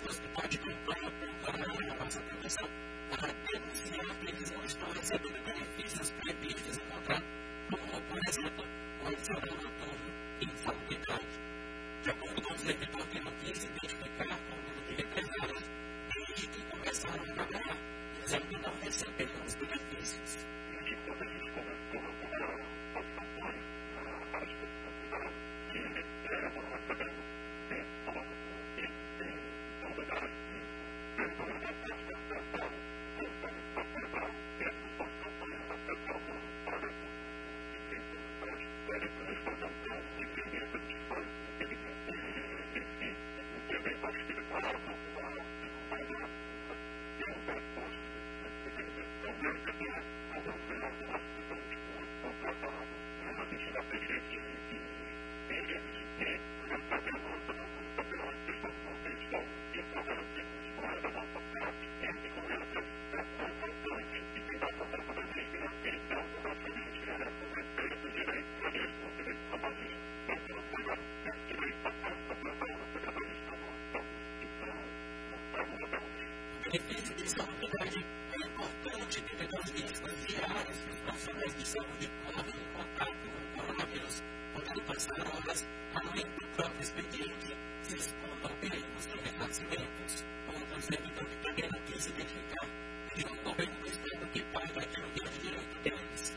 pessoas que podem comprar a nossa proteção para denunciar aqueles que não estão recebendo benefícios previstos no contrato, como, por exemplo, o adicional noturno e insalubridade. De acordo com o servidor que não quis identificar o número de represálias, desde que começaram a trabalhar, eles ainda não receberam os benefícios. personas que se han vinculado en contacto con coronavirus podem passar horas além do próprio expediente, se expondo a perigos de renascimentos, como consegue também pegar aqui se que o governo que paga deles.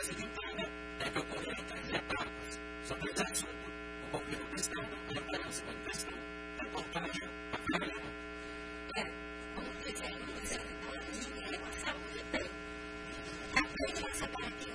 empresa que paga deve ocorrer em três etapas. Sobre esse assunto, o governo cristão, a liderança manifestou. Reportagem Rafael. É, como dizem os eleitores, é uma saúde bem. A criança para que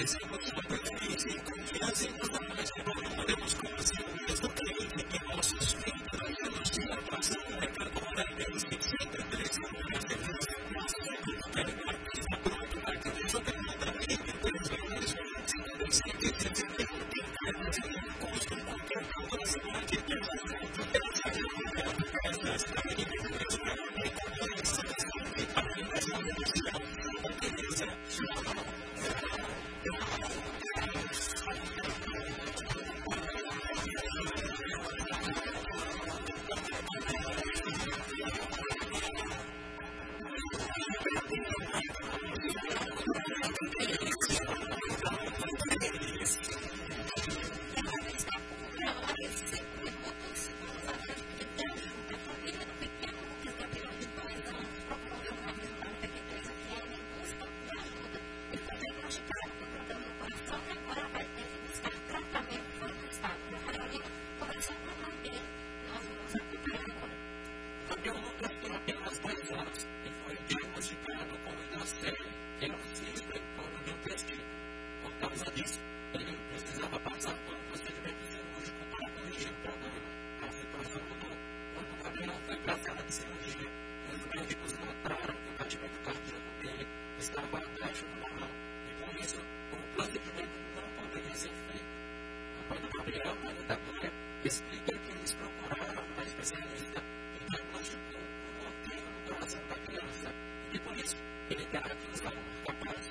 It's cirurgia, os médicos notaram que o batimento cardíaco dele estava abaixo do normal e, por isso, o procedimento não poderia ser feito. Quando O padre Gabriel Maria da Glória explica que eles procuraram uma especialista que diagnosticou um bloqueio no coração da criança e por isso, ele terá que usar um capaz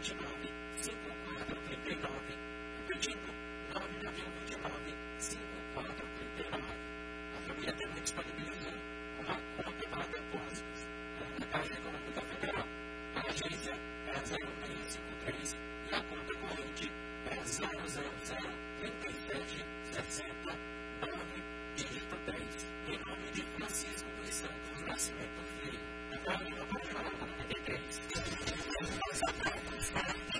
29, 54, Repetindo, 9929, 54, A família também disponibiliza uma conta para depósitos na Caixa Econômica Federal. A agência é 0653 e a conta corrente é 000 37 60 9 igreja importante, em nome de Francisco Santos Nascimento Filho. Agora, eu vou falar na 93. Nós apertamos para